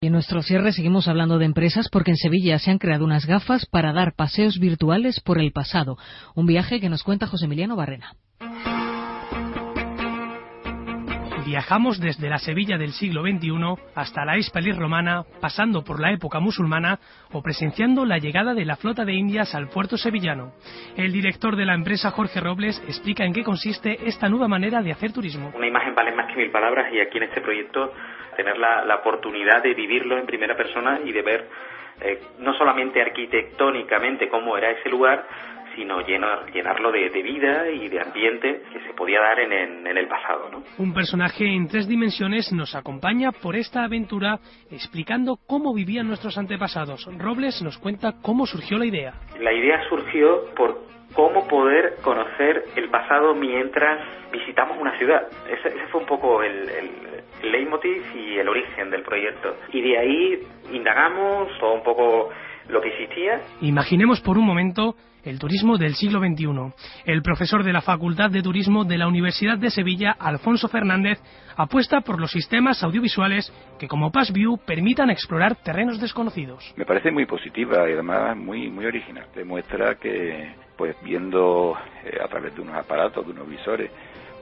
Y en nuestro cierre seguimos hablando de empresas porque en Sevilla se han creado unas gafas para dar paseos virtuales por el pasado. Un viaje que nos cuenta José Emiliano Barrena. Viajamos desde la Sevilla del siglo XXI hasta la Hispalis romana, pasando por la época musulmana o presenciando la llegada de la flota de Indias al puerto sevillano. El director de la empresa, Jorge Robles, explica en qué consiste esta nueva manera de hacer turismo. Una imagen vale más que mil palabras y aquí en este proyecto tener la, la oportunidad de vivirlo en primera persona y de ver eh, no solamente arquitectónicamente cómo era ese lugar, sino llenar, llenarlo de, de, vida y de ambiente que se podía dar en, en, en, el pasado. ¿no? Un personaje en tres dimensiones nos acompaña por esta aventura explicando cómo vivían nuestros antepasados. Robles nos cuenta cómo surgió la idea. La idea surgió por cómo poder conocer el pasado mientras visitamos una ciudad. Ese, ese fue un poco el, el, el leitmotiv y el origen del proyecto. Y de ahí indagamos todo un poco Imaginemos por un momento el turismo del siglo XXI. El profesor de la Facultad de Turismo de la Universidad de Sevilla, Alfonso Fernández, apuesta por los sistemas audiovisuales que como PassView permitan explorar terrenos desconocidos. Me parece muy positiva y además muy, muy original. Demuestra que, pues viendo eh, a través de unos aparatos, de unos visores,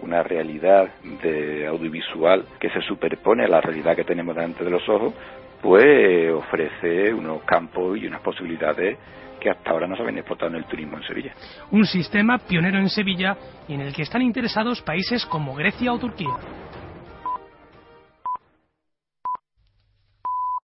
una realidad de audiovisual que se superpone a la realidad que tenemos delante de los ojos, pues ofrece unos campos y unas posibilidades que hasta ahora no se habían explotado en el turismo en Sevilla. Un sistema pionero en Sevilla y en el que están interesados países como Grecia o Turquía.